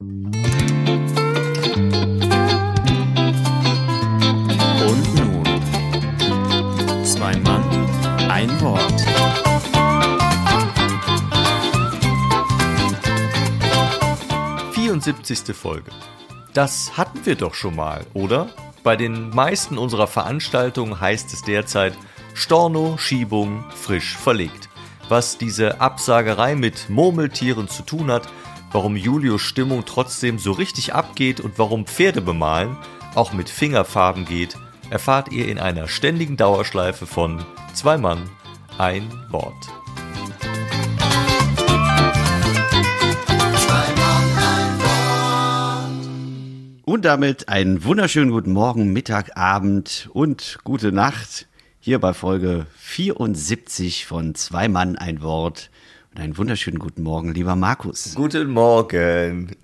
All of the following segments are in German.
Und nun, zwei Mann, ein Wort. Folge. Das hatten wir doch schon mal, oder? Bei den meisten unserer Veranstaltungen heißt es derzeit Storno, Schiebung, frisch verlegt. Was diese Absagerei mit Murmeltieren zu tun hat, warum Julius Stimmung trotzdem so richtig abgeht und warum Pferde bemalen auch mit Fingerfarben geht, erfahrt ihr in einer ständigen Dauerschleife von Zwei Mann, ein Wort. Und damit einen wunderschönen guten Morgen, Mittag, Abend und gute Nacht hier bei Folge 74 von Zwei Mann, ein Wort. Und einen wunderschönen guten Morgen, lieber Markus. Guten Morgen.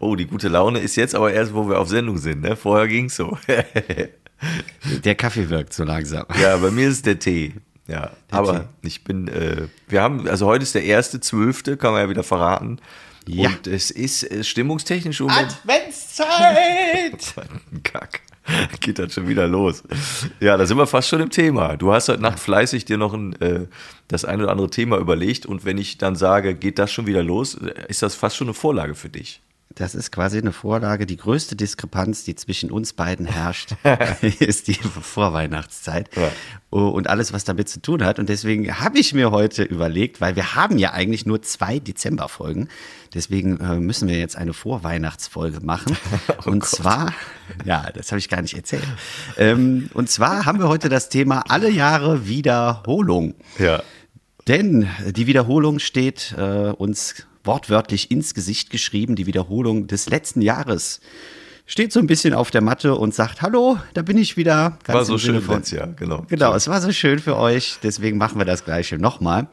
Oh, die gute Laune ist jetzt aber erst, wo wir auf Sendung sind. Ne? Vorher ging's so. Der Kaffee wirkt so langsam. Ja, bei mir ist es der Tee. Ja, Der aber Tee. ich bin, äh, wir haben, also heute ist der erste, zwölfte, kann man ja wieder verraten. Ja. Und es ist äh, stimmungstechnisch im Moment. Adventszeit! Kack. Geht das schon wieder los. Ja, da sind wir fast schon im Thema. Du hast heute Nacht fleißig dir noch ein, äh, das ein oder andere Thema überlegt und wenn ich dann sage, geht das schon wieder los, ist das fast schon eine Vorlage für dich. Das ist quasi eine Vorlage. Die größte Diskrepanz, die zwischen uns beiden herrscht, ist die Vorweihnachtszeit. Ja. Oh, Und alles, was damit zu tun hat. Und deswegen habe ich mir heute überlegt, weil wir haben ja eigentlich nur zwei Dezemberfolgen. Deswegen äh, müssen wir jetzt eine Vorweihnachtsfolge machen. und zwar, ja, das habe ich gar nicht erzählt. Ähm, und zwar haben wir heute das Thema alle Jahre Wiederholung. Ja. Denn die Wiederholung steht äh, uns wortwörtlich ins Gesicht geschrieben. Die Wiederholung des letzten Jahres steht so ein bisschen auf der Matte und sagt: Hallo, da bin ich wieder. Ganz War so schön letztes Jahr, genau. Genau, es war so schön für euch. Deswegen machen wir das Gleiche nochmal.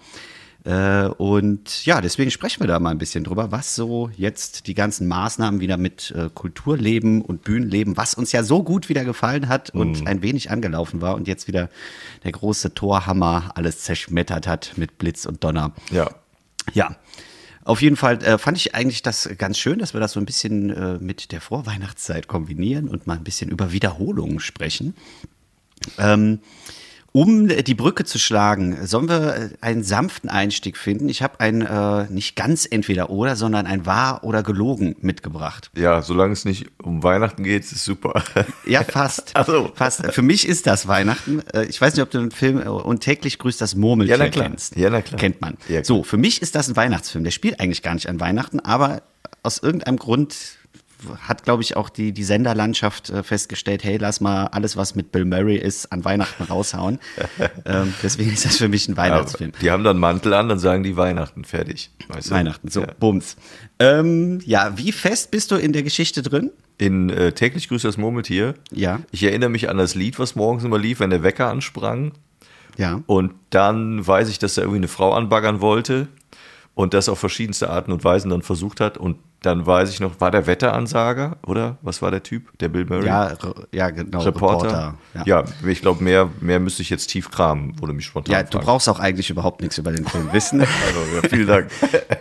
Äh, und ja, deswegen sprechen wir da mal ein bisschen drüber, was so jetzt die ganzen Maßnahmen wieder mit äh, Kulturleben und Bühnenleben, was uns ja so gut wieder gefallen hat und ein wenig angelaufen war und jetzt wieder der große Torhammer alles zerschmettert hat mit Blitz und Donner. Ja. Ja. Auf jeden Fall äh, fand ich eigentlich das ganz schön, dass wir das so ein bisschen äh, mit der Vorweihnachtszeit kombinieren und mal ein bisschen über Wiederholungen sprechen. Ähm, um die Brücke zu schlagen, sollen wir äh, einen sanften Einstieg finden? Ich habe ein äh, nicht ganz entweder oder, sondern ein wahr oder gelogen mitgebracht. Ja, solange es nicht um Weihnachten geht, ist super. Ja, fast. Ach so. fast. Für mich ist das Weihnachten. Äh, Ich weiß nicht, ob du den Film äh, Und täglich grüßt das Murmeltier Ja, kennst. Ja, na klar. Kennt man. Ja, klar. so, für mich ist das ein Weihnachtsfilm. Der spielt eigentlich gar nicht an Weihnachten, aber aus irgendeinem Grund hat, glaube ich, auch die, die Senderlandschaft äh, festgestellt, hey, lass mal alles, was mit Bill Murray ist, an Weihnachten raushauen. ähm, deswegen ist das für mich ein Weihnachtsfilm. Die haben dann Mantel an, dann sagen die Weihnachten fertig. Weißt du? Weihnachten, so, Ja. Bums. Ähm, ja, wie fest bist du in der Geschichte drin? In äh, täglich grüßt das Murmeltier. Ja. Ich erinnere mich an das Lied, was morgens immer lief, wenn der Wecker ansprang. Ja. Und dann weiß ich, dass er irgendwie eine Frau anbaggern wollte und das auf verschiedenste Arten und Weisen dann versucht hat. Und dann weiß ich noch, war der Wetteransager oder was war der Typ? Der Bill Murray? Ja, ja genau. Reporter. ja. ja. ich glaube, mehr, mehr müsste ich jetzt tief kramen, wurde mich spontan. Ja, du fragen. brauchst auch eigentlich überhaupt nichts über den Film wissen. Also, ja, vielen Dank.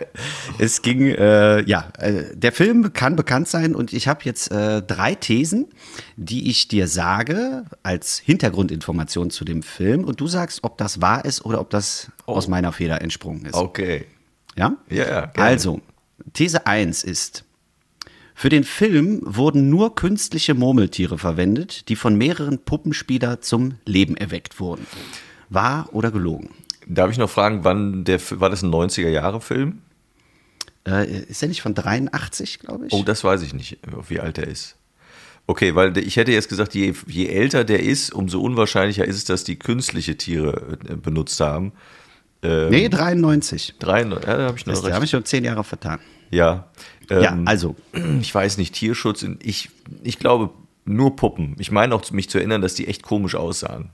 es ging, äh, ja, äh, der Film kann bekannt sein und ich habe jetzt äh, drei Thesen, die ich dir sage als Hintergrundinformation zu dem Film und du sagst, ob das wahr ist oder ob das aus meiner Feder entsprungen ist. Okay. Ja? Ja, ja, gerne. Also, These 1 ist, für den Film wurden nur künstliche Murmeltiere verwendet, die von mehreren Puppenspieler zum Leben erweckt wurden. Wahr oder gelogen? Darf ich noch fragen, wann der war das ein 90er-Jahre-Film? Äh, ist er nicht von 83, glaube ich? Oh, das weiß ich nicht, wie alt er ist. Okay, weil ich hätte jetzt gesagt, je, je älter der ist, umso unwahrscheinlicher ist es, dass die künstliche Tiere äh, benutzt haben. Ähm, nee, 93. Drei, ja, da habe ich noch Das, da recht. habe ich schon zehn Jahre vertan. Ja. ja, Ähm, also, Ich weiß nicht, Tierschutz. Ich, ich glaube, nur Puppen. Ich meine auch, mich zu erinnern, dass die echt komisch aussahen.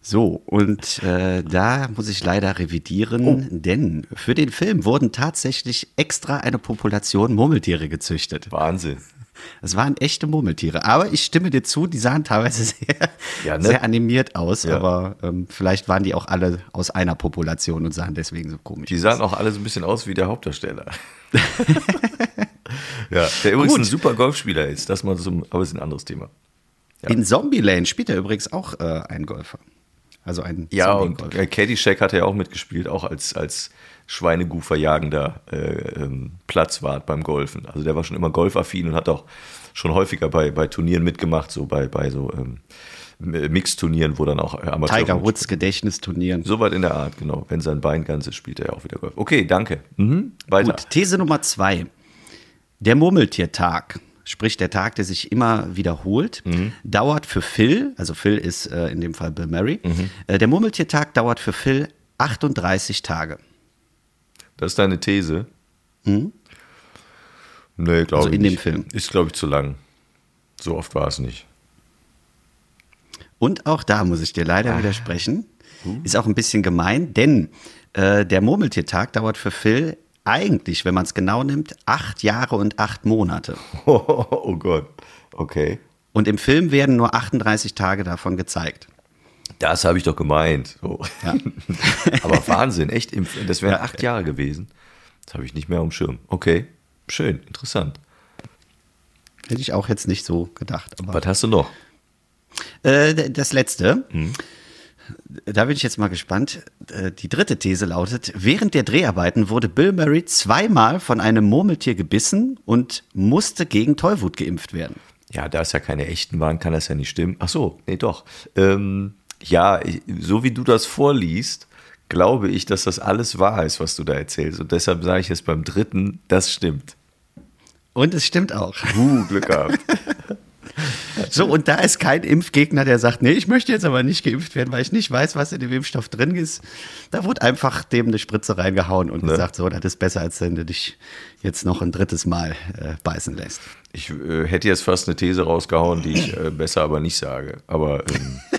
so, und äh, da muss ich leider revidieren, Oh. denn für den Film wurden tatsächlich extra eine Population Murmeltiere gezüchtet. Wahnsinn. Es waren echte Murmeltiere. Aber ich stimme dir zu, die sahen teilweise sehr, Ja, ne? sehr animiert aus. Ja. Aber ähm, vielleicht waren die auch alle aus einer Population und sahen deswegen so komisch Die aus. sahen auch alle so ein bisschen aus wie der Hauptdarsteller. ja, der übrigens Gut. ein super Golfspieler ist. Das mal zum, aber ist ein anderes Thema. In Zombieland spielt er übrigens auch äh, ein Golfer. Also ein Ja, und Caddyshack hat ja auch mitgespielt, auch als, als Schweinegufer-jagender äh, ähm, Platzwart beim Golfen. Also der war schon immer golfaffin und hat auch schon häufiger bei, bei Turnieren mitgemacht, so bei, bei so ähm, Mixturnieren, wo dann auch äh, Amateure Tiger. Woods Gedächtnisturnieren. Soweit in der Art, genau. Wenn sein Bein ganz ist, spielt er ja auch wieder Golf. Okay, danke. Mhm. Weiter. Gut, These Nummer zwei. Der Murmeltiertag, sprich der Tag, der sich immer wiederholt, Mhm. dauert für Phil, also Phil ist äh, in dem Fall Bill Murray, Mhm. äh, der Murmeltiertag dauert für Phil 38 Tage. Das ist deine These? Nee, glaube Also ich in dem nicht. Film. Ist, glaube ich, zu lang. So oft war es nicht. Und auch da muss ich dir leider Ah. widersprechen. Uh. Ist auch ein bisschen gemein, denn äh, der Murmeltiertag dauert für Phil eigentlich, wenn man es genau nimmt, acht Jahre und acht Monate. Oh, Gott. Okay. Und im Film werden nur 38 Tage davon gezeigt. Das habe ich doch gemeint. So. Ja. Aber Wahnsinn, echt. Das wären Ja. acht Jahre gewesen. Das habe ich nicht mehr am Schirm. Okay, schön, interessant. Hätte ich auch jetzt nicht so gedacht. Aber Was hast du noch? Äh, das letzte. Mhm. Da bin ich jetzt mal gespannt. Äh, Die dritte These lautet: Während der Dreharbeiten wurde Bill Murray zweimal von einem Murmeltier gebissen und musste gegen Tollwut geimpft werden. Ja, da es ja keine echten waren, kann das ja nicht stimmen. Ach so, nee, doch. Ähm, ja, ich, so wie du das vorliest, glaube ich, dass das alles wahr ist, was du da erzählst. Und deshalb sage ich jetzt beim dritten, das stimmt. Und es stimmt auch. Uh, Glück gehabt. So, und da ist kein Impfgegner, der sagt, nee, ich möchte jetzt aber nicht geimpft werden, weil ich nicht weiß, was in dem Impfstoff drin ist. Da wurde einfach dem eine Spritze reingehauen und Ne? gesagt, so, das ist besser, als wenn du dich jetzt noch ein drittes Mal äh, beißen lässt. Ich äh, hätte jetzt fast eine These rausgehauen, die ich äh, besser aber nicht sage. Aber ähm,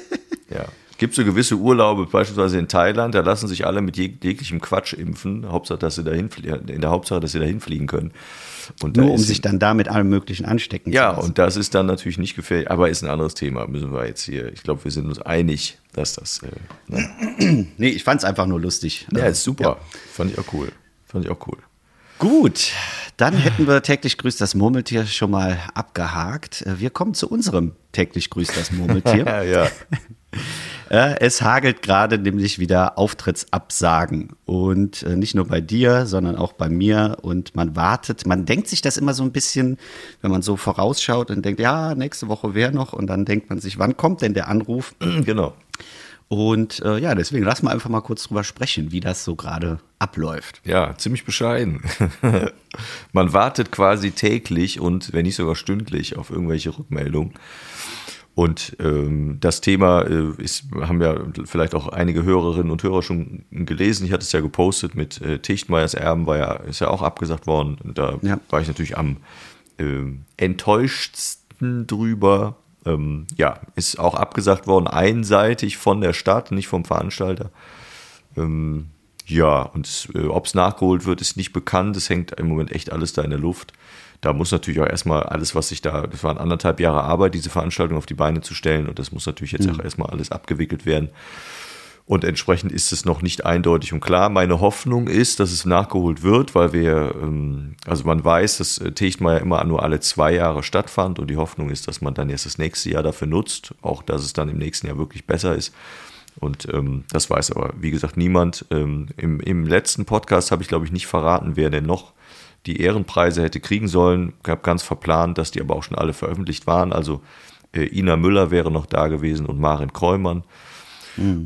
ja. Es gibt so gewisse Urlaube, beispielsweise in Thailand, da lassen sich alle mit jeg jeglichem Quatsch impfen. Hauptsache, dass sie dahin in der Hauptsache, dass sie dahin fliegen können. Und Nur um sich dann da mit allem Möglichen anstecken Ja, zu lassen. und das ist dann natürlich nicht gefährlich, aber ist ein anderes Thema. Müssen wir jetzt hier, ich glaube, wir sind uns einig, dass das. Äh, ne? Nee, ich fand es einfach nur lustig. Ja, Also, ist super. Fand ich auch cool. Fand ich auch cool. Gut, dann hätten wir täglich grüßt das Murmeltier schon mal abgehakt. Äh, Wir kommen zu unserem täglich grüßt das Murmeltier. Ja, ja. es hagelt gerade nämlich wieder Auftrittsabsagen. Und äh, nicht nur bei dir, sondern auch bei mir. Und man wartet, man denkt sich das immer so ein bisschen, wenn man so vorausschaut und denkt, ja, nächste Woche wäre noch. Und dann denkt man sich, wann kommt denn der Anruf? genau. Und äh, ja, deswegen lass mal einfach mal kurz drüber sprechen, wie das so gerade abläuft. Ja, ziemlich bescheiden. Man wartet quasi täglich und wenn nicht sogar stündlich auf irgendwelche Rückmeldungen. Und ähm, das Thema äh, ist, haben ja vielleicht auch einige Hörerinnen und Hörer schon gelesen. Ich hatte es ja gepostet mit äh, Tichtmeyers Erben, war ja, ist ja auch abgesagt worden. Und da Ja. war ich natürlich am ähm, enttäuschtsten drüber. Ähm, ja, ist auch abgesagt worden, einseitig von der Stadt, nicht vom Veranstalter. Ähm, ja, und äh, ob es nachgeholt wird, ist nicht bekannt. Es hängt im Moment echt alles da in der Luft. Da muss natürlich auch erstmal alles, was sich da, das waren anderthalb Jahre Arbeit, diese Veranstaltung auf die Beine zu stellen. Und das muss natürlich jetzt auch erstmal alles abgewickelt werden. Und entsprechend ist es noch nicht eindeutig und klar. Meine Hoffnung ist, dass es nachgeholt wird, weil wir, ähm, also man weiß, dass äh, Techtmeier immer nur alle zwei Jahre stattfand und die Hoffnung ist, dass man dann jetzt das nächste Jahr dafür nutzt, auch dass es dann im nächsten Jahr wirklich besser ist. Und ähm, das weiß aber, wie gesagt, niemand. Ähm, im, Im letzten Podcast habe ich, glaube ich, nicht verraten, wer denn noch die Ehrenpreise hätte kriegen sollen. Ich habe ganz verplant, dass die aber auch schon alle veröffentlicht waren. Also äh, Ina Müller wäre noch da gewesen und Marin Kreumann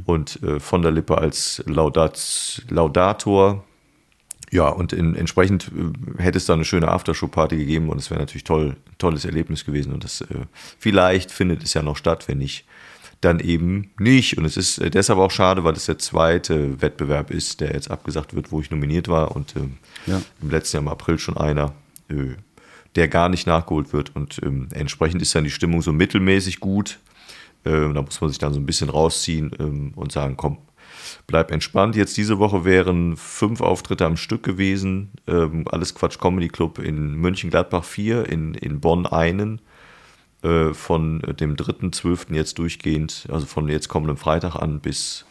und äh, von der Lippe als Laudat, Laudator. Ja, und in, entsprechend äh, hätte es da eine schöne Aftershow-Party gegeben und es wäre natürlich toll, ein tolles Erlebnis gewesen. Und das äh, vielleicht findet es ja noch statt, wenn nicht, dann eben nicht. Und es ist äh, deshalb auch schade, weil es der zweite Wettbewerb ist, der jetzt abgesagt wird, wo ich nominiert war und ähm, Ja. im letzten Jahr im April schon einer, äh, der gar nicht nachgeholt wird. Und ähm, entsprechend ist dann die Stimmung so mittelmäßig gut. Ähm, da muss man sich dann so ein bisschen rausziehen ähm, und sagen, komm, bleib entspannt. Jetzt diese Woche wären fünf Auftritte am Stück gewesen. Ähm, alles Quatsch Comedy Club in Mönchengladbach 4, in, in Bonn einen. Äh, von dem 3.12. jetzt durchgehend, also von jetzt kommendem Freitag an bis,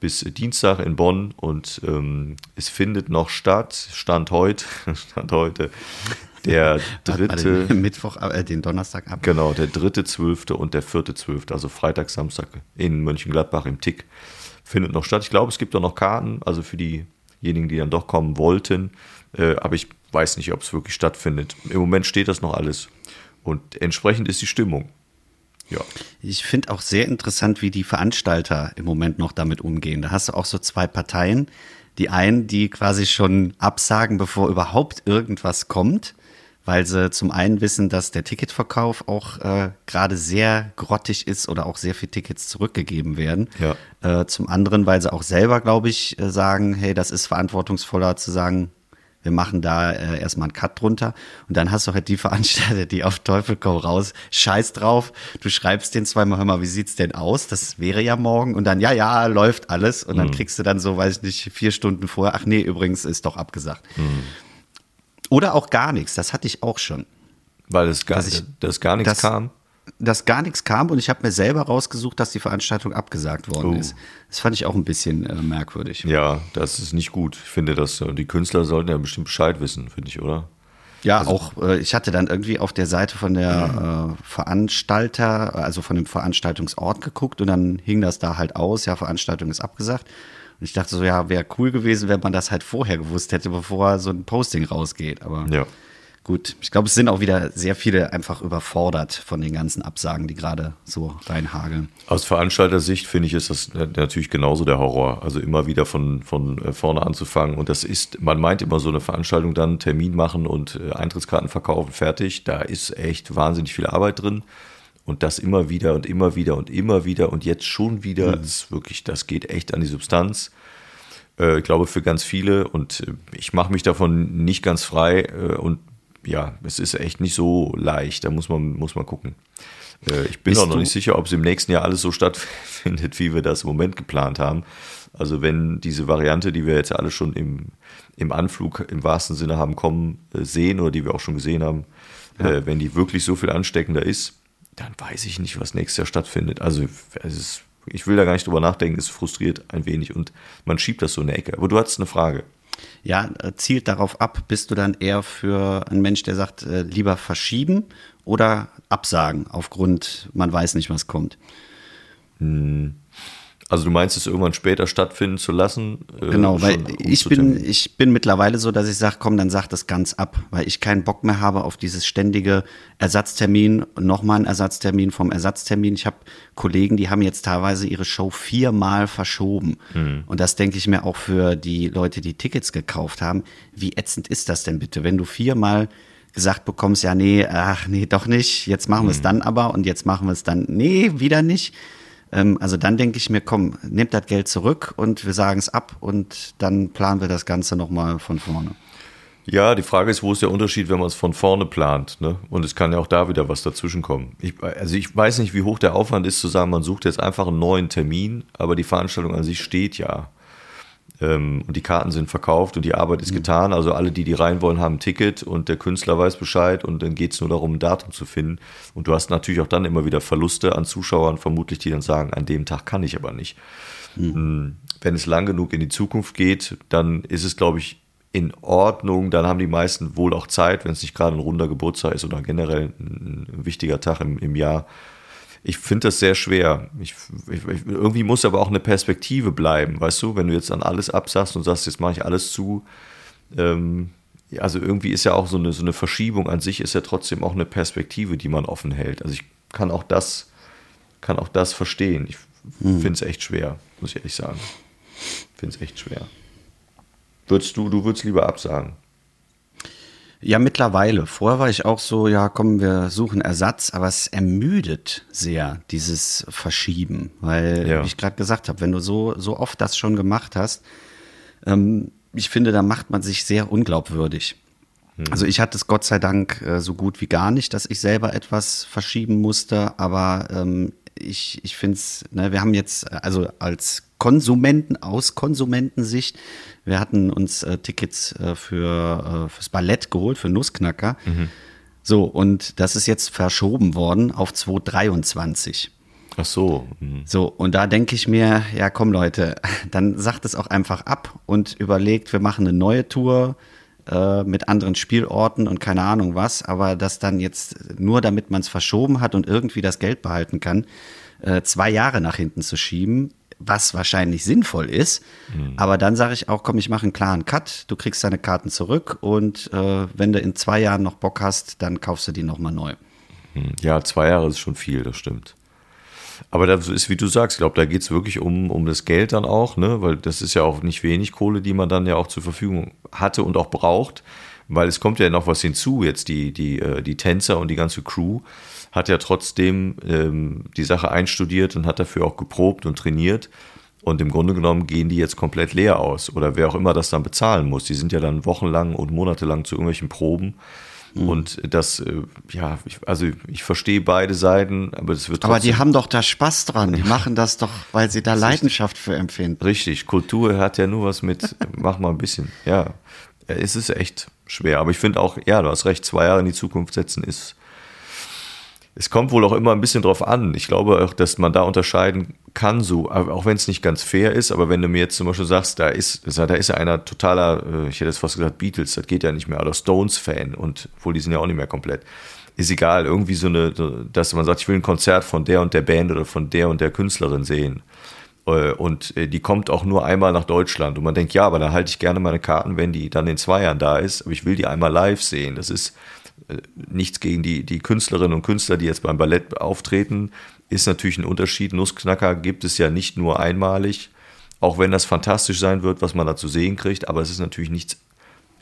bis Dienstag in Bonn. Und ähm, es findet noch statt, Stand heute, Stand heute, der dritte. Den Mittwoch, äh, den Donnerstag ab. Genau, der dritte, zwölfte und der vierte, zwölfte, also Freitag, Samstag in Mönchengladbach im Tick findet noch statt. Ich glaube, es gibt auch noch Karten, also für diejenigen, die dann doch kommen wollten. Äh, aber ich weiß nicht, ob es wirklich stattfindet. Im Moment steht das noch alles. Und entsprechend ist die Stimmung. Ja. Ich finde auch sehr interessant, wie die Veranstalter im Moment noch damit umgehen. Da hast du auch so zwei Parteien. Die einen, die quasi schon absagen, bevor überhaupt irgendwas kommt weil sie zum einen wissen, dass der Ticketverkauf auch äh, gerade sehr grottig ist oder auch sehr viele Tickets zurückgegeben werden. Ja. Äh, zum anderen, weil sie auch selber, glaube ich, äh, sagen, hey, das ist verantwortungsvoller zu sagen, wir machen da äh, erstmal einen Cut drunter. Und dann hast du halt die Veranstalter, die auf Teufel komm raus, scheiß drauf. Du schreibst den zweimal, hör mal, wie sieht's denn aus? Das wäre ja morgen. Und dann, ja, ja, läuft alles. Und dann mhm. kriegst du dann so, weiß ich nicht, vier Stunden vorher, ach nee, übrigens ist doch abgesagt. Mhm. Oder auch gar nichts, das hatte ich auch schon. Weil es gar, ich, dass gar nichts dass, kam? Dass gar nichts kam und ich habe mir selber rausgesucht, dass die Veranstaltung abgesagt worden oh. ist. Das fand ich auch ein bisschen äh, merkwürdig. Ja, das ist nicht gut. Ich finde, dass äh, die Künstler sollten ja bestimmt Bescheid wissen, finde ich, oder? Ja, also, auch äh, ich hatte dann irgendwie auf der Seite von der äh, Veranstalter, also von dem Veranstaltungsort geguckt und dann hing das da halt aus, ja, Veranstaltung ist abgesagt. Und ich dachte so, ja, wäre cool gewesen, wenn man das halt vorher gewusst hätte, bevor so ein Posting rausgeht. Aber ja. Gut, ich glaube, es sind auch wieder sehr viele einfach überfordert von den ganzen Absagen, die gerade so reinhageln. Aus Veranstalter-Sicht finde ich, ist das natürlich genauso der Horror. Also immer wieder von, von äh, vorne anzufangen. Und das ist, man meint immer so eine Veranstaltung dann, Termin machen und äh, Eintrittskarten verkaufen, fertig. Da ist echt wahnsinnig viel Arbeit drin. Und das immer wieder und immer wieder und immer wieder und jetzt schon wieder, mhm. ist wirklich, das geht echt an die Substanz. Äh, ich glaube für ganz viele und ich mache mich davon nicht ganz frei und ja, es ist echt nicht so leicht, da muss man, muss man gucken. Äh, ich bin Bist auch noch nicht sicher, ob es im nächsten Jahr alles so stattfindet, wie wir das im Moment geplant haben. Also wenn diese Variante, die wir jetzt alle schon im, im Anflug im wahrsten Sinne haben kommen äh, sehen oder die wir auch schon gesehen haben, ja. Äh, wenn die wirklich so viel ansteckender ist, dann weiß ich nicht, was nächstes Jahr stattfindet. Also ist, ich will da gar nicht drüber nachdenken, es frustriert ein wenig und man schiebt das so in der Ecke. Aber du hattest eine Frage. Ja, äh, zielt darauf ab, bist du dann eher für einen Mensch, der sagt, äh, lieber verschieben oder absagen, aufgrund, man weiß nicht, was kommt? Hm. Also du meinst es irgendwann später stattfinden zu lassen? Äh, genau, weil ich bin, ich bin mittlerweile so, dass ich sage, komm, dann sag das ganz ab, weil ich keinen Bock mehr habe auf dieses ständige Ersatztermin, nochmal ein Ersatztermin vom Ersatztermin. Ich habe Kollegen, die haben jetzt teilweise ihre Show viermal verschoben. Mhm. Und das denke ich mir auch für die Leute, die Tickets gekauft haben. Wie ätzend ist das denn bitte, wenn du viermal gesagt bekommst, ja, nee, ach, nee, doch nicht, jetzt machen wir es mhm. dann aber und jetzt machen wir es dann, nee, wieder nicht ähm, also dann denke ich mir, komm, nehmt das Geld zurück und wir sagen es ab und dann planen wir das Ganze nochmal von vorne. Ja, die Frage ist, wo ist der Unterschied, wenn man es von vorne plant? Ne? Und es kann ja auch da wieder was dazwischen kommen. Ich, also ich weiß nicht, wie hoch der Aufwand ist, zu sagen, man sucht jetzt einfach einen neuen Termin, aber die Veranstaltung an sich steht ja. Ähm, und die Karten sind verkauft und die Arbeit ist mhm. getan. Also alle, die die rein wollen, haben ein Ticket und der Künstler weiß Bescheid und dann geht es nur darum, ein Datum zu finden. Und du hast natürlich auch dann immer wieder Verluste an Zuschauern, vermutlich, die dann sagen, an dem Tag kann ich aber nicht. Mhm. Wenn es lang genug in die Zukunft geht, dann ist es, glaube ich, in Ordnung. Dann haben die meisten wohl auch Zeit, wenn es nicht gerade ein runder Geburtstag ist oder generell ein, ein wichtiger Tag im, im Jahr ich finde das sehr schwer. Ich, ich, irgendwie muss aber auch eine Perspektive bleiben, weißt du, wenn du jetzt an alles absagst und sagst, jetzt mache ich alles zu. Ähm, also irgendwie ist ja auch so eine, so eine Verschiebung an sich, ist ja trotzdem auch eine Perspektive, die man offen hält. Also ich kann auch das, kann auch das verstehen. Ich hm. finde es echt schwer, muss ich ehrlich sagen. Finde es echt schwer. Würdest du, du würdest lieber absagen? Ja, mittlerweile. Vorher war ich auch so, ja, komm, wir suchen Ersatz, aber es ermüdet sehr, dieses Verschieben. Weil, ja. wie ich gerade gesagt habe, wenn du so, so oft das schon gemacht hast, ähm, ich finde, da macht man sich sehr unglaubwürdig. Hm. Also ich hatte es Gott sei Dank äh, so gut wie gar nicht, dass ich selber etwas verschieben musste, aber ähm, ich, ich finde es, ne, wir haben jetzt, also als Konsumenten aus Konsumentensicht. Wir hatten uns äh, Tickets äh, für äh, fürs Ballett geholt, für Nussknacker. So, und das ist jetzt verschoben worden auf 2023. Ach so. hm. So, und da denke ich mir, ja komm Leute, dann sagt es auch einfach ab und überlegt, wir machen eine neue Tour äh, mit anderen Spielorten und keine Ahnung was, aber das dann jetzt nur damit man es verschoben hat und irgendwie das Geld behalten kann, äh, zwei Jahre nach hinten zu schieben, was wahrscheinlich sinnvoll ist. Aber dann sage ich auch, komm, ich mache einen klaren Cut, du kriegst deine Karten zurück und äh, wenn du in zwei Jahren noch Bock hast, dann kaufst du die nochmal neu. Hm. Ja, zwei Jahre ist schon viel, das stimmt. Aber das ist, wie du sagst, ich glaube, da geht es wirklich um, um das Geld dann auch, ne? weil das ist ja auch nicht wenig Kohle, die man dann ja auch zur Verfügung hatte und auch braucht, weil es kommt ja noch was hinzu, jetzt die, die, äh, die Tänzer und die ganze Crew hat ja trotzdem ähm, die Sache einstudiert und hat dafür auch geprobt und trainiert. Und im Grunde genommen gehen die jetzt komplett leer aus. Oder wer auch immer das dann bezahlen muss. Die sind ja dann wochenlang und monatelang zu irgendwelchen Proben. Und das, äh, ja, ich, also ich verstehe beide Seiten, aber es wird Aber die haben doch da Spaß dran. Die machen das doch, weil sie da Leidenschaft für empfinden. Richtig, Kultur hat ja nur was mit, mach mal ein bisschen. Ja, es ist echt schwer. Aber ich finde auch, ja, du hast recht, zwei Jahre in die Zukunft setzen ist. Es kommt wohl auch immer ein bisschen drauf an. Ich glaube auch, dass man da unterscheiden kann, so, auch wenn es nicht ganz fair ist. Aber wenn du mir jetzt zum Beispiel sagst, da ist, da ist ja einer totaler, äh, ich hätte jetzt fast gesagt Beatles, das geht ja nicht mehr, oder Stones-Fan und obwohl die sind ja auch nicht mehr komplett. Ist egal, irgendwie so eine, dass man sagt, ich will ein Konzert von der und der Band oder von der und der Künstlerin sehen. Äh, Und äh, die kommt auch nur einmal nach Deutschland. Und man denkt, ja, aber da halte ich gerne meine Karten, wenn die dann in zwei Jahren da ist. Aber ich will die einmal live sehen. Das ist nichts gegen die, die Künstlerinnen und Künstler, die jetzt beim Ballett auftreten. Ist natürlich ein Unterschied. Nussknacker gibt es ja nicht nur einmalig. Auch wenn das fantastisch sein wird, was man da zu sehen kriegt. Aber es ist natürlich nichts,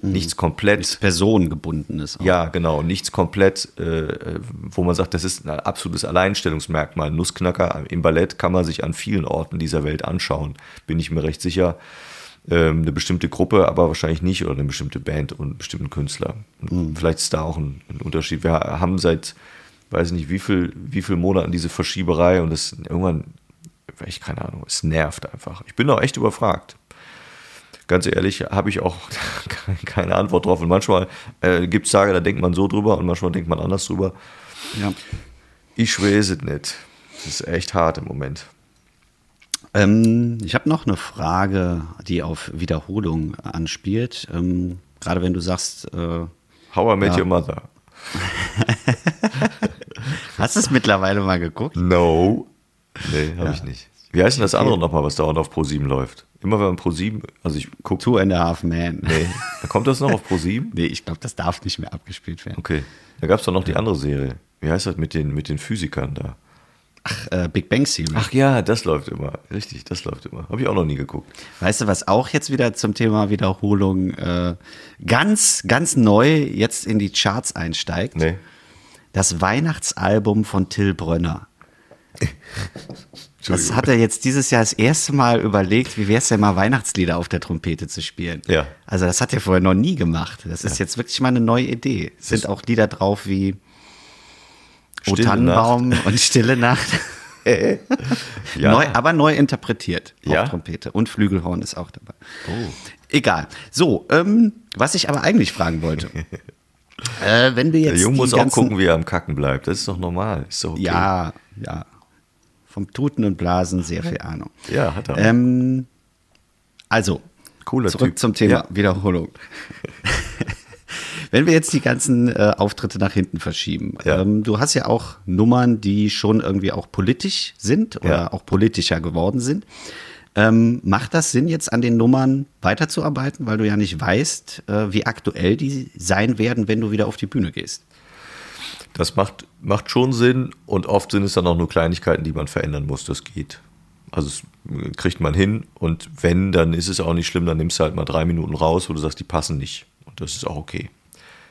nichts komplett. Das personengebunden ist. Auch. Ja, genau. Nichts komplett, äh, wo man sagt, das ist ein absolutes Alleinstellungsmerkmal. Nussknacker im Ballett kann man sich an vielen Orten dieser Welt anschauen, bin ich mir recht sicher. Ähm, eine bestimmte Gruppe, aber wahrscheinlich nicht, oder eine bestimmte Band und einen bestimmten Künstler. Und Vielleicht ist da auch ein, ein Unterschied. Wir haben seit, weiß nicht, wie viel, wie viel Monaten diese Verschieberei und das irgendwann, echt keine Ahnung, es nervt einfach. Ich bin auch echt überfragt ganz ehrlich, habe ich auch keine Antwort drauf. Und manchmal äh, gibt es Tage, da denkt man so drüber und manchmal denkt man anders drüber. Ja. Ich weiß es nicht. Das ist echt hart im Moment. Ähm, ich habe noch eine Frage, die auf Wiederholung anspielt. Ähm, gerade wenn du sagst, äh, How I Met Ja. Your Mother. hast du es mittlerweile mal geguckt? No. Nee, habe ich nicht. Wie heißt denn das andere nochmal, was dauernd auf Pro7 läuft? Immer wenn man Pro7, also ich gucke. Two and a Half Man. Nee, kommt das noch auf Pro7? Nee, ich glaube, das darf nicht mehr abgespielt werden. Okay. Da gab es doch noch die andere Serie. Wie heißt das mit den, mit den Physikern da? Äh, Big Bang Theory. Ach ja, das läuft immer. Richtig, das läuft immer. Habe ich auch noch nie geguckt. Weißt du, was auch jetzt wieder zum Thema Wiederholung äh, ganz, ganz neu jetzt in die Charts einsteigt? Nee. Das Weihnachtsalbum von Till Brönner. Das hat er jetzt dieses Jahr das erste Mal überlegt, wie wäre es denn mal Weihnachtslieder auf der Trompete zu spielen. Ja. Also das hat er vorher noch nie gemacht. Das ist jetzt wirklich mal eine neue Idee. Es sind auch Lieder drauf wie Stille Tannenbaum und Stille Nacht. Ja. Neu, aber neu interpretiert Ja. auf Trompete. Und Flügelhorn ist auch dabei. Oh. Egal. So, ähm, was ich aber eigentlich fragen wollte. äh, wenn wir jetzt Der Junge muss auch gucken, wie er am Kacken bleibt. Das ist doch normal. Ist doch okay. Ja, ja. Vom Tuten und Blasen sehr viel Ahnung. Ja, hat er. Ähm, also, Cooler zurück Typ. zum Thema Ja. Wiederholung. Wenn wir jetzt die ganzen äh, Auftritte nach hinten verschieben, Ja. ähm, du hast ja auch Nummern, die schon irgendwie auch politisch sind oder Ja. auch politischer geworden sind. Ähm, macht das Sinn, jetzt an den Nummern weiterzuarbeiten, weil du ja nicht weißt, äh, wie aktuell die sein werden, wenn du wieder auf die Bühne gehst? Das macht, macht schon Sinn und oft sind es dann auch nur Kleinigkeiten, die man verändern muss. Das geht. Also es kriegt man hin und wenn, dann ist es auch nicht schlimm, dann nimmst du halt mal drei Minuten raus, wo du sagst, die passen nicht. Und das ist auch okay.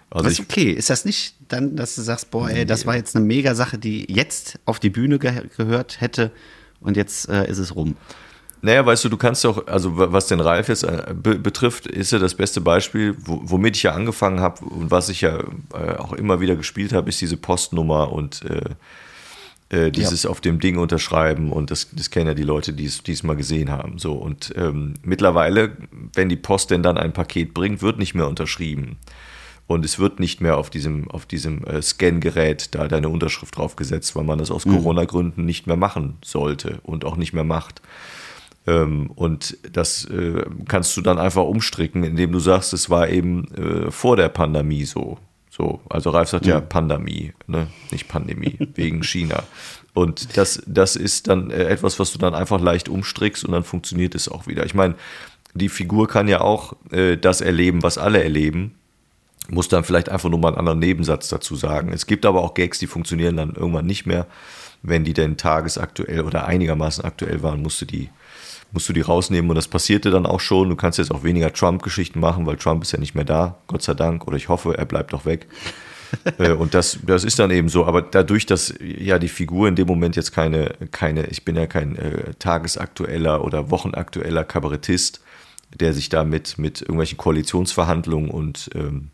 Also Das ist okay. Ist das nicht dann, dass du sagst, boah, ey, das war jetzt eine mega Sache, die jetzt auf die Bühne ge gehört hätte und jetzt äh, ist es rum? Naja, weißt du, du kannst doch, also wa- was den Ralf jetzt äh, be betrifft, ist er das beste Beispiel, wo, womit ich ja angefangen habe und was ich ja äh, auch immer wieder gespielt habe, ist diese Postnummer und äh, Äh, dieses auf dem Ding unterschreiben und das, das kennen ja die Leute, die es, die es mal gesehen haben. So und ähm, mittlerweile, wenn die Post denn dann ein Paket bringt, wird nicht mehr unterschrieben und es wird nicht mehr auf diesem auf diesem äh, Scan-Gerät da deine Unterschrift draufgesetzt, weil man das aus Corona-Gründen nicht mehr machen sollte und auch nicht mehr macht. Ähm, und das äh, kannst du dann einfach umstricken, indem du sagst, es war eben äh, vor der Pandemie so. So, also Ralf sagt ja Pandemie, ne? nicht Pandemie, wegen China. Und das, das ist dann äh, etwas, was du dann einfach leicht umstrickst und dann funktioniert es auch wieder. Ich meine, die Figur kann ja auch äh, das erleben, was alle erleben. Muss dann vielleicht einfach nur mal einen anderen Nebensatz dazu sagen. Es gibt aber auch Gags, die funktionieren dann irgendwann nicht mehr. Wenn die denn tagesaktuell oder einigermaßen aktuell waren, musst du die musst du die rausnehmen und das passierte dann auch schon. Du kannst jetzt auch weniger Trump-Geschichten machen, weil Trump ist ja nicht mehr da, Gott sei Dank, oder ich hoffe, er bleibt doch weg. Äh, und das, das ist dann eben so. Aber dadurch, dass ja die Figur in dem Moment jetzt keine, keine ich bin ja kein äh, tagesaktueller oder wochenaktueller Kabarettist, der sich da mit, irgendwelchen Koalitionsverhandlungen und, ähm,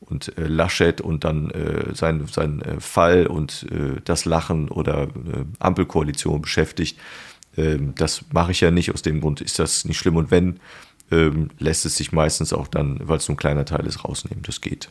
und äh, Laschet und dann äh, sein, sein äh, Fall und äh, das Lachen oder äh, Ampelkoalition beschäftigt, ähm, das mache ich ja nicht. Aus dem Grund ist das nicht schlimm. Und wenn, ähm, lässt es sich meistens auch dann, weil es nur ein kleiner Teil ist, rausnehmen. Das geht.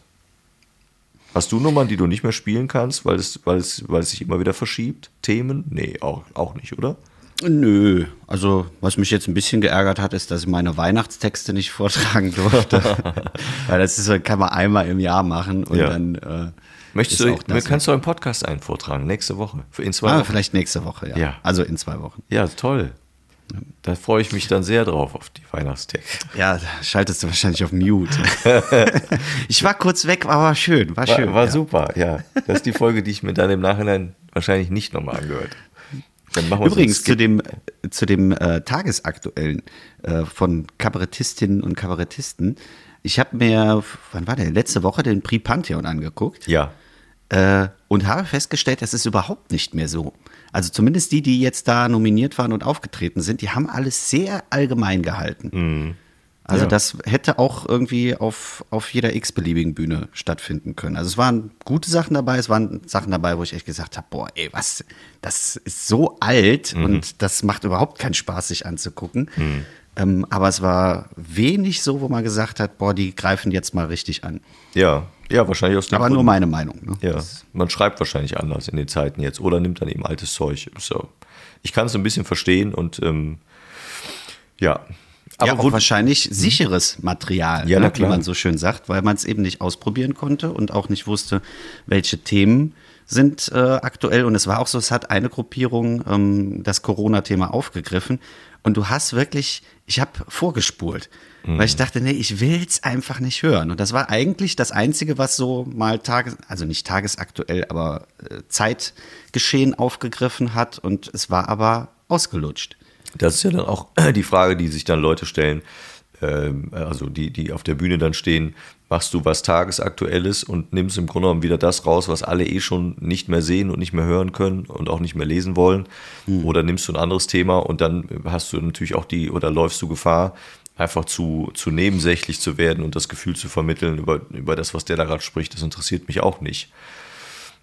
Hast du Nummern, die du nicht mehr spielen kannst, weil es, weil es, weil es sich immer wieder verschiebt? Themen? Nee, auch, auch nicht, oder? Nö, also was mich jetzt ein bisschen geärgert hat, ist, dass ich meine Weihnachtstexte nicht vortragen durfte. Weil das ist, kann man einmal im Jahr machen und Ja. dann äh, Möchtest du, auch kannst du einen Podcast einen vortragen, nächste Woche, in zwei ah, Wochen? vielleicht nächste Woche, ja. Ja. Also in zwei Wochen. Ja, toll. Da freue ich mich dann sehr drauf, auf die Weihnachtstexte. Ja, da schaltest du wahrscheinlich auf Mute. ich war kurz weg, aber war schön, war schön. War, war ja. super, ja. Das ist die Folge, die ich mir dann im Nachhinein wahrscheinlich nicht nochmal angehört habe. Dann machen wir so Übrigens zu dem, zu dem äh, Tagesaktuellen äh, von Kabarettistinnen und Kabarettisten. Ich habe mir, wann war der, letzte Woche den Prix Pantheon angeguckt Ja, äh, und habe festgestellt, das ist überhaupt nicht mehr so. Also zumindest die, die jetzt da nominiert waren und aufgetreten sind, die haben alles sehr allgemein gehalten. Also Ja. das hätte auch irgendwie auf, auf jeder x-beliebigen Bühne stattfinden können. Also es waren gute Sachen dabei, es waren Sachen dabei, wo ich echt gesagt habe, boah, ey, was, das ist so alt und das macht überhaupt keinen Spaß, sich anzugucken. Ähm, aber es war wenig so, wo man gesagt hat, boah, die greifen jetzt mal richtig an. ja, ja, wahrscheinlich aus dem Aber nur Grund. meine Meinung. Ne? Ja, man schreibt wahrscheinlich anders in den Zeiten jetzt oder nimmt dann eben altes Zeug. So. Ich kann es ein bisschen verstehen und ähm, ja. Aber ja, auch wahrscheinlich sicheres Material, Ja, ne, wie man so schön sagt, weil man es eben nicht ausprobieren konnte und auch nicht wusste, welche Themen sind äh, aktuell. Und es war auch so, es hat eine Gruppierung ähm, das Corona-Thema aufgegriffen. Und du hast wirklich, ich habe vorgespult, weil ich dachte, nee, ich will's einfach nicht hören. Und das war eigentlich das Einzige, was so mal tages, also nicht tagesaktuell, aber äh, Zeitgeschehen aufgegriffen hat. Und es war aber ausgelutscht. Das ist ja dann auch die Frage, die sich dann Leute stellen, ähm, also die, die auf der Bühne dann stehen, machst du was Tagesaktuelles und nimmst im Grunde genommen wieder das raus, was alle eh schon nicht mehr sehen und nicht mehr hören können und auch nicht mehr lesen wollen. Oder nimmst du ein anderes Thema und dann hast du natürlich auch die, oder läufst du Gefahr, einfach zu, zu nebensächlich zu werden und das Gefühl zu vermitteln über, über das, was der da gerade spricht, das interessiert mich auch nicht.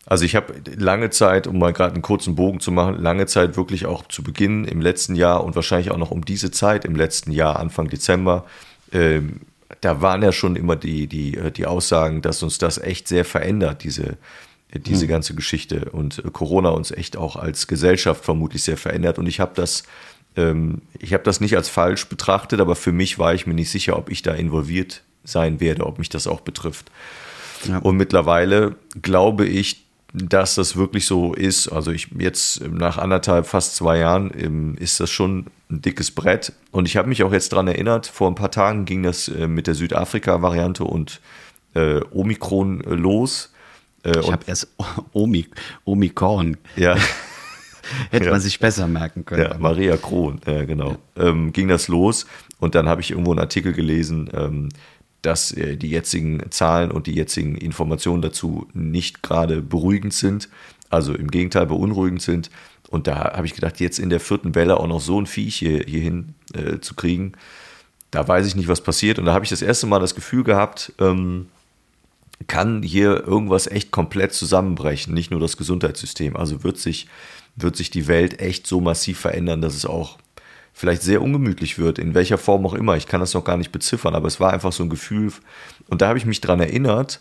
Also ich habe lange Zeit, um mal gerade einen kurzen Bogen zu machen, lange Zeit wirklich auch zu Beginn im letzten Jahr und wahrscheinlich auch noch um diese Zeit im letzten Jahr, Anfang Dezember, ähm, da waren ja schon immer die, die, äh, die Aussagen, dass uns das echt sehr verändert, diese, diese ganze Geschichte und äh, Corona uns echt auch als Gesellschaft vermutlich sehr verändert. Und ich habe das, ähm, ich habe das nicht als falsch betrachtet, aber für mich war ich mir nicht sicher, ob ich da involviert sein werde, ob mich das auch betrifft. Ja. Und mittlerweile glaube ich, dass das wirklich so ist. Also ich jetzt nach anderthalb, fast zwei Jahren ähm, ist das schon ein dickes Brett. Und ich habe mich auch jetzt dran erinnert, vor ein paar Tagen ging das äh, mit der Südafrika-Variante und äh, Omikron äh, los. Äh, Ich habe erst Omi, Omikron. ja, Hätte Ja. man sich besser merken können. Ja, Maria Kron, ja, genau. Ähm, ging das los und dann habe ich irgendwo einen Artikel gelesen, ähm, dass äh, die jetzigen Zahlen und die jetzigen Informationen dazu nicht gerade beruhigend sind, also im Gegenteil beunruhigend sind. Und da habe ich gedacht, jetzt in der vierten Welle auch noch so ein Viech hier, hierhin äh, zu kriegen, da weiß ich nicht, was passiert. Und da habe ich das erste Mal das Gefühl gehabt, ähm, kann hier irgendwas echt komplett zusammenbrechen, nicht nur das Gesundheitssystem. Also wird sich, wird sich die Welt echt so massiv verändern, dass es auch vielleicht sehr ungemütlich wird, in welcher Form auch immer. Ich kann das noch gar nicht beziffern, aber es war einfach so ein Gefühl. Und da habe ich mich dran erinnert,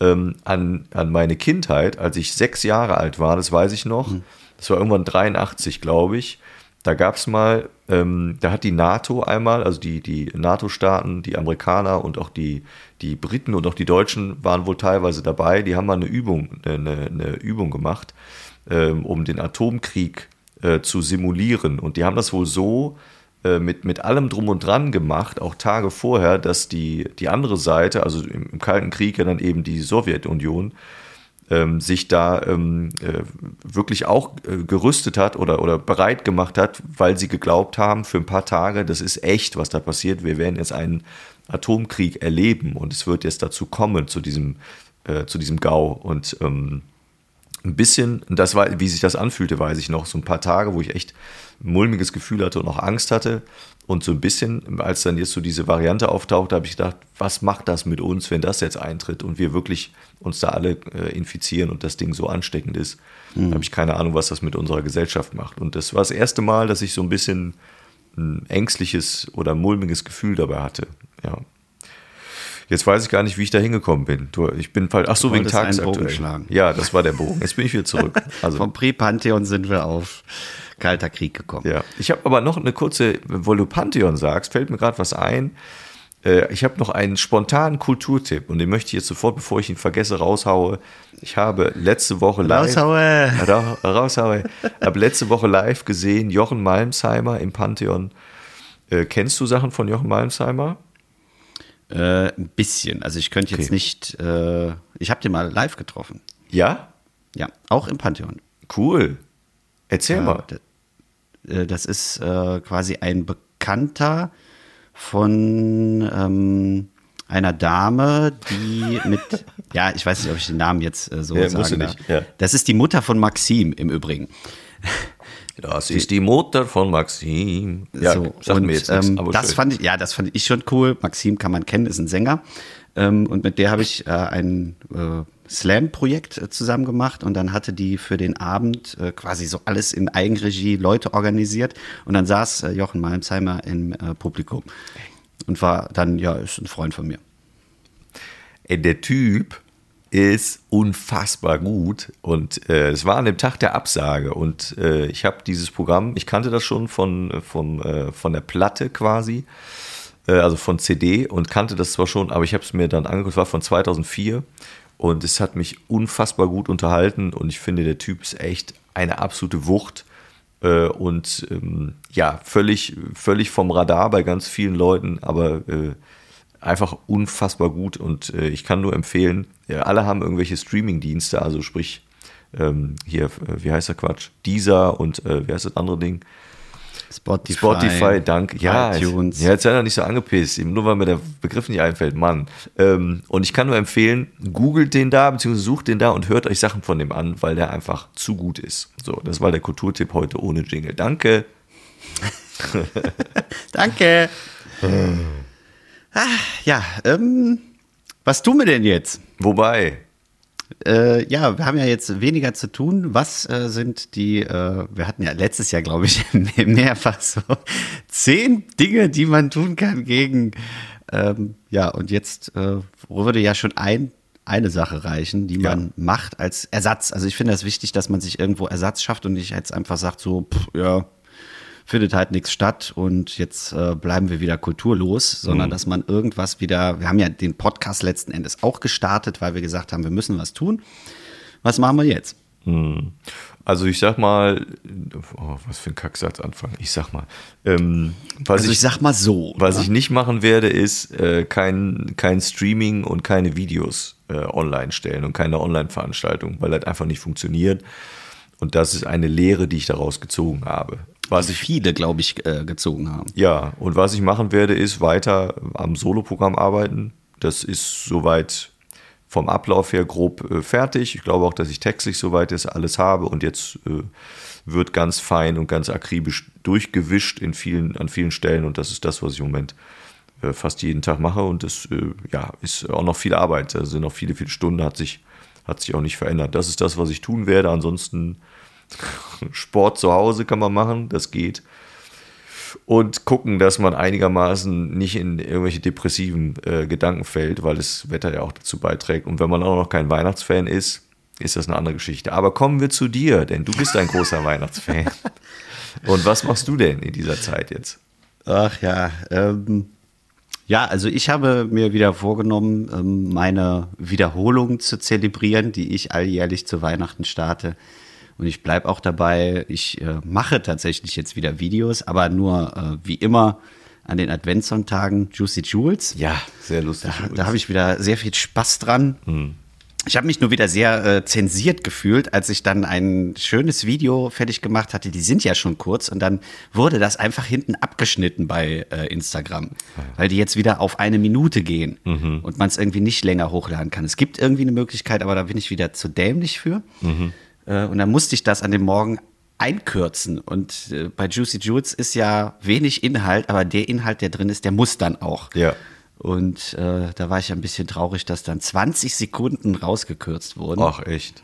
ähm, an, an meine Kindheit, als ich sechs Jahre alt war, das weiß ich noch. Das war irgendwann 83, glaube ich. Da gab es mal, ähm, da hat die NATO einmal, also die, die NATO-Staaten, die Amerikaner und auch die, die Briten und auch die Deutschen waren wohl teilweise dabei, die haben mal eine Übung, eine, eine Übung gemacht, ähm, um den Atomkrieg äh, zu simulieren. Und die haben das wohl so äh, mit, mit allem drum und dran gemacht, auch Tage vorher, dass die, die andere Seite, also im, im Kalten Krieg ja dann eben die Sowjetunion, ähm, sich da ähm, äh, wirklich auch äh, gerüstet hat oder, oder bereit gemacht hat, weil sie geglaubt haben, für ein paar Tage, das ist echt, was da passiert. Wir werden jetzt einen Atomkrieg erleben und es wird jetzt dazu kommen, zu diesem, äh, zu diesem GAU. Und ähm, ein bisschen, das war, wie sich das anfühlte, weiß ich noch, so ein paar Tage, wo ich echt ein mulmiges Gefühl hatte und auch Angst hatte. Und so ein bisschen, als dann jetzt so diese Variante auftauchte, habe ich gedacht, was macht das mit uns, wenn das jetzt eintritt und wir wirklich uns da alle äh, infizieren und das Ding so ansteckend ist. Mhm. habe ich keine Ahnung, was das mit unserer Gesellschaft macht. Und das war das erste Mal, dass ich so ein bisschen ein ängstliches oder mulmiges Gefühl dabei hatte. Ja. Jetzt weiß ich gar nicht, wie ich da hingekommen bin. Du, ich bin falsch. Ach so, wegen tagesaktuell. Ja, das war der Bogen. Jetzt bin ich wieder zurück. Also vom Prä-Pantheon sind wir auf Kalter Krieg gekommen. Ja, ich habe aber noch eine kurze, weil du Pantheon sagst, fällt mir gerade was ein. Äh, ich habe noch einen spontanen Kulturtipp und den möchte ich jetzt sofort, bevor ich ihn vergesse, raushaue. Ich habe letzte Woche live. Raushaue! Ra raushaue. habe letzte Woche live gesehen, Jochen Malmsheimer im Pantheon. Äh, kennst du Sachen von Jochen Malmsheimer? Äh, ein bisschen. Also ich könnte jetzt okay. nicht. Äh, ich habe den mal live getroffen. Ja? Ja, auch im Pantheon. Cool. Erzähl mal. Äh, das ist äh, quasi ein Bekannter von ähm, einer Dame, die mit, ja, ich weiß nicht, ob ich den Namen jetzt äh, so ja, sagen darf. Ja. Das ist die Mutter von Maxim im Übrigen. Das ist die Mutter von Maxim. Ja, so, sag und, mir jetzt nichts, ähm, das schön. fand ich, ja, das fand ich schon cool. Maxim kann man kennen, ist ein Sänger. Ähm, und mit der habe ich äh, ein äh, Slam-Projekt äh, zusammen gemacht und dann hatte die für den Abend äh, quasi so alles in Eigenregie Leute organisiert und dann saß äh, Jochen Malmsheimer im äh, Publikum und war dann, ja, ist ein Freund von mir. Ey, der Typ ist unfassbar gut. Und äh, es war an dem Tag der Absage. Und äh, ich habe dieses Programm, ich kannte das schon von, vom, äh, von der Platte quasi, äh, also von CD und kannte das zwar schon, aber ich habe es mir dann angeguckt, es war von 2004 und es hat mich unfassbar gut unterhalten. Und ich finde, der Typ ist echt eine absolute Wucht. Äh, und ähm, ja, völlig, völlig vom Radar bei ganz vielen Leuten, aber äh, einfach unfassbar gut und äh, ich kann nur empfehlen, ja, alle haben irgendwelche Streaming-Dienste, also sprich ähm, hier, äh, wie heißt der Quatsch? Deezer und äh, wie heißt das andere Ding? Spotify. Spotify, danke. Ja, iTunes. ja, jetzt sei doch nicht so angepisst, nur weil mir der Begriff nicht einfällt, Mann. Ähm, und ich kann nur empfehlen, googelt den da, beziehungsweise sucht den da und hört euch Sachen von dem an, weil der einfach zu gut ist. So, das war der Kulturtipp heute ohne Jingle. Danke. danke. Ah, ja, ähm, was tun wir denn jetzt? Wobei? Äh, ja, wir haben ja jetzt weniger zu tun. Was äh, sind die, äh, wir hatten ja letztes Jahr, glaube ich, mehrfach so zehn Dinge, die man tun kann gegen, ähm, ja, und jetzt äh, würde ja schon ein, eine Sache reichen, die man ja. macht als Ersatz. Also ich finde es das wichtig, dass man sich irgendwo Ersatz schafft und nicht jetzt einfach sagt, so, pff, ja, findet halt nichts statt und jetzt äh, bleiben wir wieder kulturlos, sondern mhm. dass man irgendwas wieder, wir haben ja den Podcast letzten Endes auch gestartet, weil wir gesagt haben, wir müssen was tun. Was machen wir jetzt? Mhm. Also ich sag mal, oh, was für ein Kacksatz anfangen. Ich sag mal, ähm, was also ich, ich, sag mal so. Was ja? ich nicht machen werde, ist äh, kein, kein Streaming und keine Videos äh, online stellen und keine Online-Veranstaltung, weil das einfach nicht funktioniert. Und das ist eine Lehre, die ich daraus gezogen habe. Was ich viele, glaube ich, äh, gezogen haben. Ja, und was ich machen werde, ist weiter am Soloprogramm arbeiten. Das ist soweit vom Ablauf her grob äh, fertig. Ich glaube auch, dass ich textlich soweit ist, alles habe und jetzt äh, wird ganz fein und ganz akribisch durchgewischt in vielen, an vielen Stellen und das ist das, was ich im Moment äh, fast jeden Tag mache und das äh, ja, ist auch noch viel Arbeit. Also sind noch viele, viele Stunden, hat sich, hat sich auch nicht verändert. Das ist das, was ich tun werde. Ansonsten Sport zu Hause kann man machen, das geht. Und gucken, dass man einigermaßen nicht in irgendwelche depressiven äh, Gedanken fällt, weil das Wetter ja auch dazu beiträgt. Und wenn man auch noch kein Weihnachtsfan ist, ist das eine andere Geschichte. Aber kommen wir zu dir, denn du bist ein großer Weihnachtsfan. Und was machst du denn in dieser Zeit jetzt? Ach ja, ähm, ja, also ich habe mir wieder vorgenommen, ähm, meine Wiederholung zu zelebrieren, die ich alljährlich zu Weihnachten starte. Und ich bleibe auch dabei. Ich äh, mache tatsächlich jetzt wieder Videos, aber nur äh, wie immer an den Adventssonntagen Juicy Jules. Ja, sehr lustig. Da, da habe ich wieder sehr viel Spaß dran. Hm. Ich habe mich nur wieder sehr äh, zensiert gefühlt, als ich dann ein schönes Video fertig gemacht hatte. Die sind ja schon kurz und dann wurde das einfach hinten abgeschnitten bei äh, Instagram, weil die jetzt wieder auf eine Minute gehen und man es irgendwie nicht länger hochladen kann. Es gibt irgendwie eine Möglichkeit, aber da bin ich wieder zu dämlich für. Äh, und dann musste ich das an dem Morgen einkürzen. Und äh, bei Juicy Jules ist ja wenig Inhalt, aber der Inhalt, der drin ist, der muss dann auch. Ja. Und äh, da war ich ein bisschen traurig, dass dann 20 Sekunden rausgekürzt wurden. Ach, echt.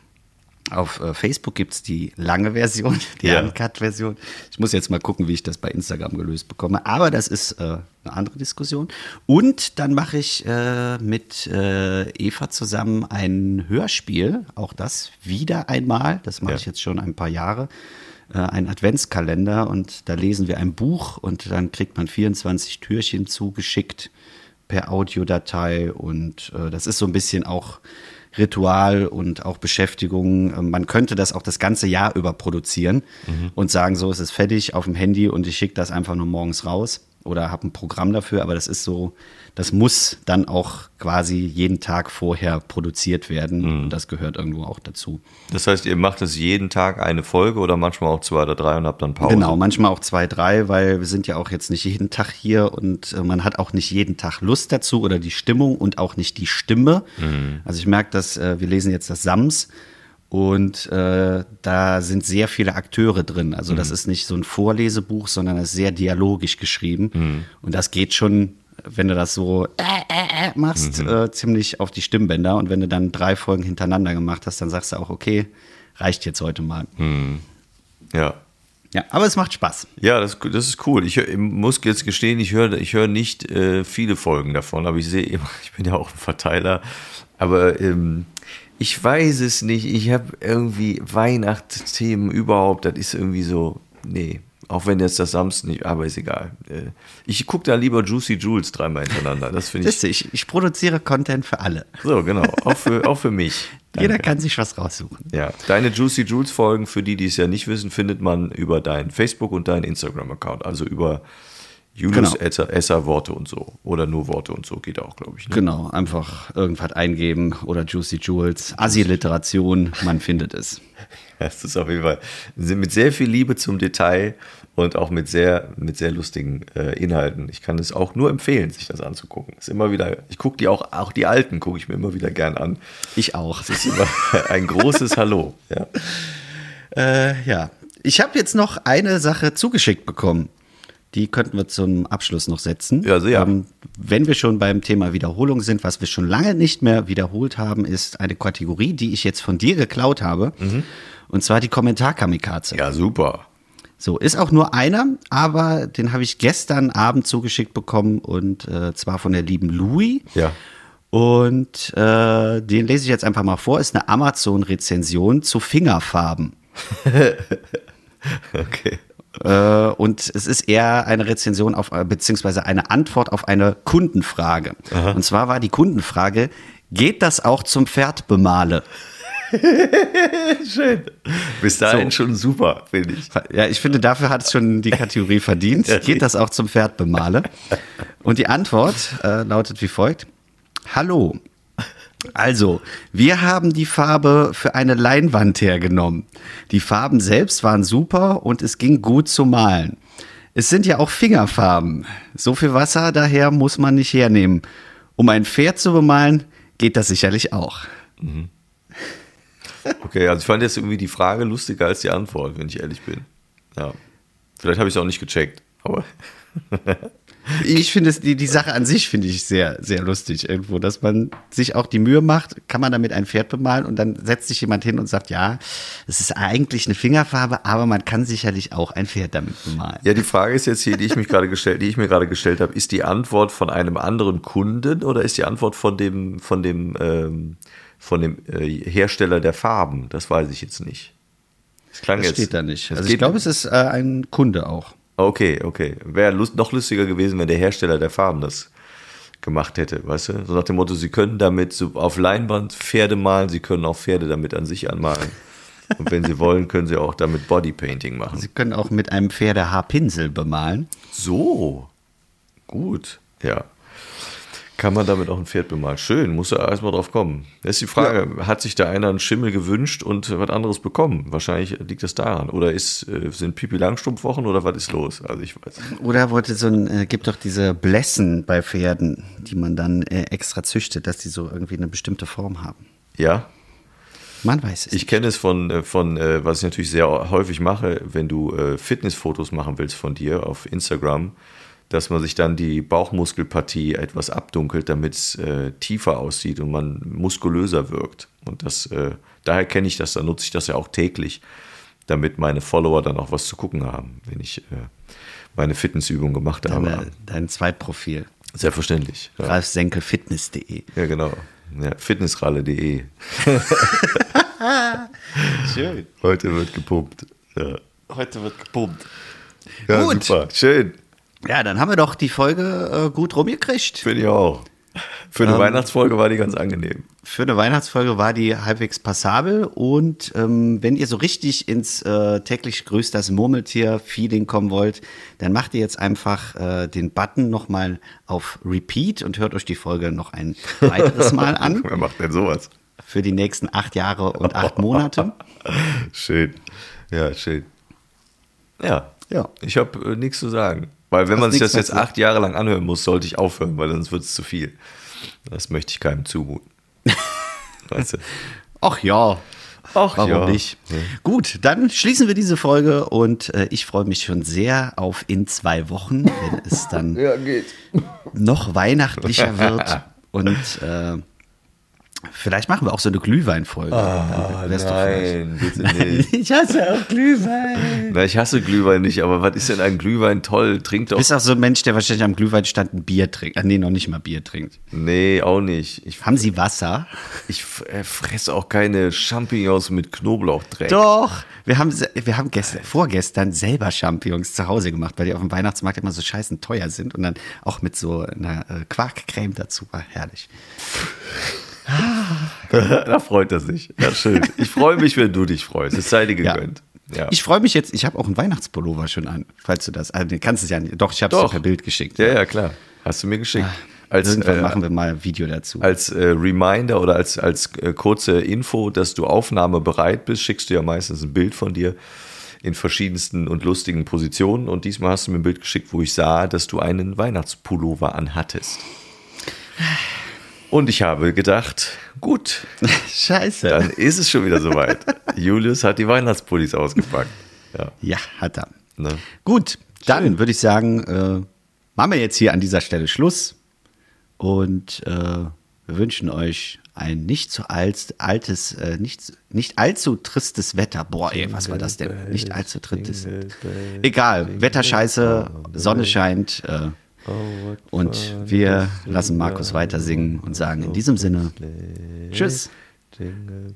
Auf äh, Facebook gibt es die lange Version, die Ja. Uncut-Version. Ich muss jetzt mal gucken, wie ich das bei Instagram gelöst bekomme. Aber das ist äh, eine andere Diskussion. Und dann mache ich äh, mit äh, Eva zusammen ein Hörspiel. Auch das wieder einmal. Das mache Ja. ich jetzt schon ein paar Jahre. Äh, ein Adventskalender. Und da lesen wir ein Buch und dann kriegt man 24 Türchen zugeschickt per Audiodatei. Und äh, das ist so ein bisschen auch Ritual und auch Beschäftigung. Ähm, Man könnte das auch das ganze Jahr über produzieren und sagen, so es ist fertig auf dem Handy und ich schicke das einfach nur morgens raus oder habe ein Programm dafür, aber das ist so, das muss dann auch quasi jeden Tag vorher produziert werden und das gehört irgendwo auch dazu. Das heißt, ihr macht es jeden Tag eine Folge oder manchmal auch zwei oder drei und habt dann Pause. Genau, manchmal auch zwei, drei, weil wir sind ja auch jetzt nicht jeden Tag hier und äh, man hat auch nicht jeden Tag Lust dazu oder die Stimmung und auch nicht die Stimme. Also ich merke, dass äh, wir lesen jetzt das Sams und äh, da sind sehr viele Akteure drin. Also das ist nicht so ein Vorlesebuch, sondern das ist sehr dialogisch geschrieben und das geht schon. Wenn du das so äh, äh, äh machst, äh, ziemlich auf die Stimmbänder. Und wenn du dann drei Folgen hintereinander gemacht hast, dann sagst du auch, okay, reicht jetzt heute mal. Ja. Ja, aber es macht Spaß. Ja, das, das ist cool. Ich, ich muss jetzt gestehen, ich höre ich hör nicht äh, viele Folgen davon, aber ich sehe immer, ich bin ja auch ein Verteiler. Aber ähm, ich weiß es nicht. Ich habe irgendwie Weihnachtsthemen überhaupt. Das ist irgendwie so, nee. Auch wenn jetzt das Samstag nicht, aber ist egal. Äh, Ich gucke da lieber Juicy Jules dreimal hintereinander. Das finde ich. Ich, ich produziere Content für alle. So, genau. Auch für, auch für mich. Jeder Danke. kann sich was raussuchen. Ja, deine Juicy Jules Folgen, für die, die es ja nicht wissen, findet man über dein Facebook und deinen Instagram-Account. Also über Julius Genau. Esser, Esser Worte und so. Oder nur Worte und so geht auch, glaube ich. Ne? Genau, einfach irgendwas eingeben oder Juicy Jules, Assi-Literation, man findet es. Das ist auf jeden Fall mit sehr viel Liebe zum Detail und auch mit sehr, mit sehr lustigen äh, Inhalten. Ich kann es auch nur empfehlen, sich das anzugucken. Ist immer wieder, ich gucke die auch, auch die alten gucke ich mir immer wieder gern an. Ich auch. Das ist immer ein großes Hallo. Ja. Äh, ja, ich habe jetzt noch eine Sache zugeschickt bekommen. Die könnten wir zum Abschluss noch setzen. Ja, sehr. Ähm, wenn wir schon beim Thema Wiederholung sind, was wir schon lange nicht mehr wiederholt haben, ist eine Kategorie, die ich jetzt von dir geklaut habe. Und zwar die Kommentar-Kamikaze. ja, super. So, ist auch nur einer, aber den habe ich gestern Abend zugeschickt bekommen und äh, zwar von der lieben Louis. Ja. Und äh, den lese ich jetzt einfach mal vor. Ist eine Amazon-Rezension zu Fingerfarben. Okay. Äh, und es ist eher eine Rezension auf, äh, beziehungsweise eine Antwort auf eine Kundenfrage. Und zwar war die Kundenfrage, geht das auch zum Pferdbemale? Schön. Bis dahin schon super, finde ich. Ja, ich finde, dafür hat es schon die Kategorie verdient. Geht das auch zum Pferdbemale? Und die Antwort äh, lautet wie folgt. Hallo. Also, wir haben die Farbe für eine Leinwand hergenommen. Die Farben selbst waren super und es ging gut zu malen. Es sind ja auch Fingerfarben. So viel Wasser daher muss man nicht hernehmen. Um ein Pferd zu bemalen, geht das sicherlich auch. Okay, also ich fand jetzt irgendwie die Frage lustiger als die Antwort, wenn ich ehrlich bin. Ja. Vielleicht habe ich es auch nicht gecheckt, aber ich finde es, die, die Sache an sich finde ich sehr, sehr lustig irgendwo, dass man sich auch die Mühe macht, kann man damit ein Pferd bemalen und dann setzt sich jemand hin und sagt, ja, es ist eigentlich eine Fingerfarbe, aber man kann sicherlich auch ein Pferd damit bemalen. Ja, die Frage ist jetzt hier, die ich mich gerade gestellt, die ich mir gerade gestellt habe, ist die Antwort von einem anderen Kunden oder ist die Antwort von dem, von dem, ähm, von dem äh, Hersteller der Farben? Das weiß ich jetzt nicht. Das klang das jetzt. steht da nicht. Also ich glaube, es ist äh, ein Kunde auch. Okay, okay. Wäre lust, noch lustiger gewesen, wenn der Hersteller der Farben das gemacht hätte, weißt du? So nach dem Motto, sie können damit so auf Leinwand Pferde malen, sie können auch Pferde damit an sich anmalen. Und wenn sie wollen, können sie auch damit Bodypainting machen. Sie können auch mit einem Pferdehaarpinsel bemalen. So. Gut. Ja. Kann man damit auch ein Pferd bemalen? Schön, muss er erstmal drauf kommen. Das ist die Frage, ja. hat sich da einer einen Schimmel gewünscht und was anderes bekommen? Wahrscheinlich liegt das daran. Oder ist, äh, sind Pipi Langstrumpfwochen oder was ist los? Also ich weiß. Oder wollte so ein, äh, gibt doch diese Blessen bei Pferden, die man dann äh, extra züchtet, dass die so irgendwie eine bestimmte Form haben. Ja, man weiß es. Ich kenne es von, äh, von was ich natürlich sehr häufig mache, wenn du Fitnessfotos machen willst von dir auf Instagram, dass man sich dann die Bauchmuskelpartie etwas abdunkelt, damit es äh, tiefer aussieht und man muskulöser wirkt. Und das, äh, daher kenne ich das, da nutze ich das ja auch täglich, damit meine Follower dann auch was zu gucken haben, wenn ich äh, meine Fitnessübung gemacht Deine, habe. Dein Zweitprofil. Selbstverständlich. Ja. RalfSenkelFitness.de. Ja, genau. Ja, fitnessralle.de. Schön. Heute wird gepumpt. Ja. Heute wird gepumpt. Ja, Gut. super. Schön. Ja, dann haben wir doch die Folge äh, gut rumgekriegt. Finde ich auch. Für eine ähm, Weihnachtsfolge war die ganz angenehm. Für eine Weihnachtsfolge war die halbwegs passabel und ähm, wenn ihr so richtig ins äh, täglich grüßt das Murmeltier-Feeling kommen wollt, dann macht ihr jetzt einfach äh, den Button nochmal auf Repeat und hört euch die Folge noch ein weiteres Mal an. Wer macht denn sowas? Für die nächsten acht Jahre und acht Monate. schön. Ja, schön. Ja, ja. ich habe äh, nichts zu sagen. Weil wenn man sich das jetzt acht Jahre lang anhören muss, sollte ich aufhören, weil sonst wird es zu viel. Das möchte ich keinem zumuten. weißt du? Ach ja. Ach Warum ja. nicht? Ja. Gut, dann schließen wir diese Folge und äh, ich freue mich schon sehr auf in zwei Wochen, wenn es dann ja, noch weihnachtlicher wird und äh, Vielleicht machen wir auch so eine Glühweinfolge. Ah, nein, bitte nicht. ich hasse auch Glühwein. Na, ich hasse Glühwein nicht, aber was ist denn ein Glühwein toll? Trinkt doch. Du bist auch so ein Mensch, der wahrscheinlich am Glühweinstand ein Bier trinkt. Ah, nee, noch nicht mal Bier trinkt. Nee, auch nicht. Ich, Haben Sie Wasser? Ich äh, fresse auch keine Champignons mit Knoblauchdreck. Doch. Wir haben, wir haben gestern, vorgestern selber Champignons zu Hause gemacht, weil die auf dem Weihnachtsmarkt immer so scheißen teuer sind und dann auch mit so einer äh, Quarkcreme dazu war herrlich. da freut er sich. Ja, schön. Ich freue mich, wenn du dich freust. Es sei dir gegönnt. Ja. Ich freue mich jetzt, ich habe auch einen Weihnachtspullover schon an, falls du das. Also, kannst es ja nicht. Doch, ich habe es per Bild geschickt. Ja, ja, klar. Hast du mir geschickt. Ah, als, Irgendwann äh, machen wir mal ein Video dazu. Als äh, Reminder oder als, als äh, kurze Info, dass du aufnahmebereit bist, schickst du ja meistens ein Bild von dir in verschiedensten und lustigen Positionen. Und diesmal hast du mir ein Bild geschickt, wo ich sah, dass du einen Weihnachtspullover anhattest. Und ich habe gedacht, gut. Scheiße. Dann ist es schon wieder soweit. Julius hat die Weihnachtspullis ausgepackt. Ja, ja hat er. Ne? Gut, dann würde ich sagen, äh, machen wir jetzt hier an dieser Stelle Schluss. Und äh, wir wünschen euch ein nicht zu alt, altes, äh, nicht, nicht allzu tristes Wetter. Boah, ey, was war das denn? Nicht allzu tristes. Egal, Wetterscheiße, Sonne scheint. Äh, und wir lassen Markus weiter singen und sagen in diesem Sinne Tschüss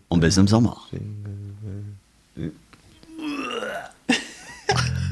und bis im Sommer.